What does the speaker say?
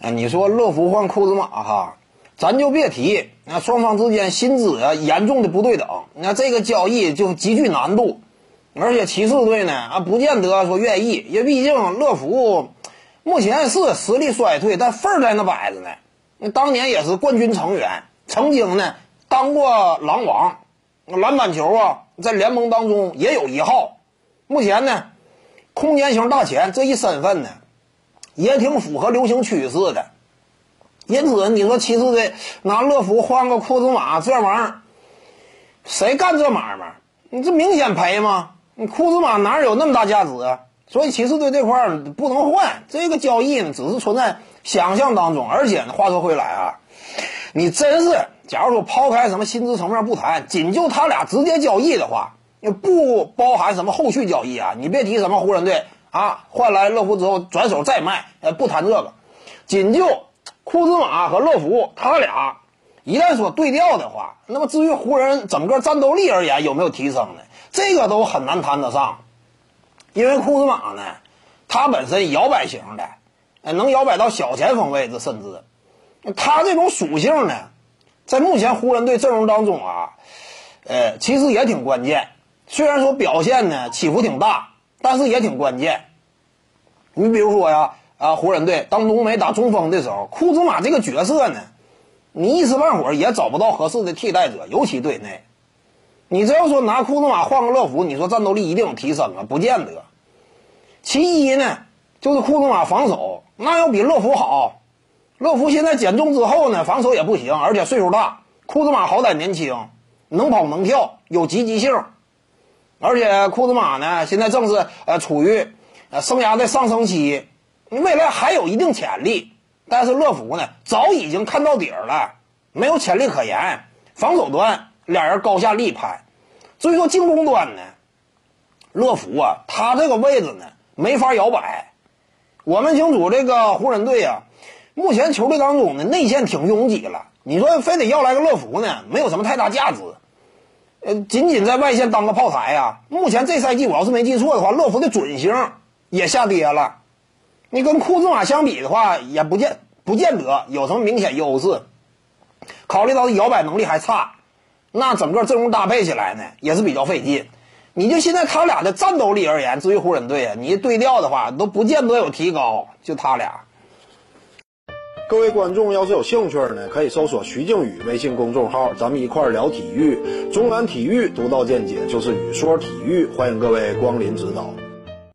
啊，你说乐福换库兹马哈，咱就别提，那双方之间薪资啊严重的不对等，那这个交易就极具难度。而且骑士队呢啊，不见得说愿意，因为毕竟乐福目前是实力衰退，但份儿在那摆着呢。当年也是冠军成员，曾经呢当过狼王，篮板球啊在联盟当中也有一号。目前呢，空间型大前这一身份呢，也挺符合流行趋势的。因此，你说骑士队拿乐福换个库兹马这玩意儿，谁干这买卖？你这明显赔吗？你库兹马哪有那么大价值啊？所以骑士队这块儿不能换，这个交易呢只是存在想象当中。而且呢，话说回来啊，你真是假如说抛开什么薪资层面不谈，仅就他俩直接交易的话，也不包含什么后续交易啊，你别提什么湖人队啊换来乐福之后转手再卖，呃，不谈这个，仅就库兹马和乐福他俩一旦说对调的话，那么至于湖人整个战斗力而言有没有提升呢？这个都很难谈得上，因为库兹马呢，他本身摇摆型的，呃，能摇摆到小前锋位置，甚至他这种属性呢，在目前湖人队阵容当中啊，呃，其实也挺关键。虽然说表现呢起伏挺大，但是也挺关键。你比如说呀，啊，湖人队当浓眉打中锋的时候，库兹马这个角色呢，你一时半会儿也找不到合适的替代者，尤其队内。你只要说拿库兹马换个乐福，你说战斗力一定有提升啊？不见得。其一呢，就是库兹马防守那要比乐福好。乐福现在减重之后呢，防守也不行，而且岁数大。库兹马好歹年轻，能跑能跳，有积极性。而且库兹马呢，现在正是呃处于呃生涯的上升期，未来还有一定潜力。但是乐福呢，早已经看到底儿了，没有潜力可言。防守端。俩人高下立判，至于说进攻端呢，乐福啊，他这个位置呢没法摇摆。我们清楚这个湖人队啊，目前球队当中呢内线挺拥挤了，你说非得要来个乐福呢，没有什么太大价值。呃，仅仅在外线当个炮台呀。目前这赛季我要是没记错的话，乐福的准星也下跌了。你跟库兹马相比的话，也不见不见得有什么明显优势。考虑到摇摆能力还差。那整个阵容搭配起来呢，也是比较费劲。你就现在他俩的战斗力而言，至于湖人队啊，你对调的话，都不见得有提高。就他俩。各位观众要是有兴趣呢，可以搜索徐静宇微信公众号，咱们一块儿聊体育。中南体育独到见解就是语说体育，欢迎各位光临指导。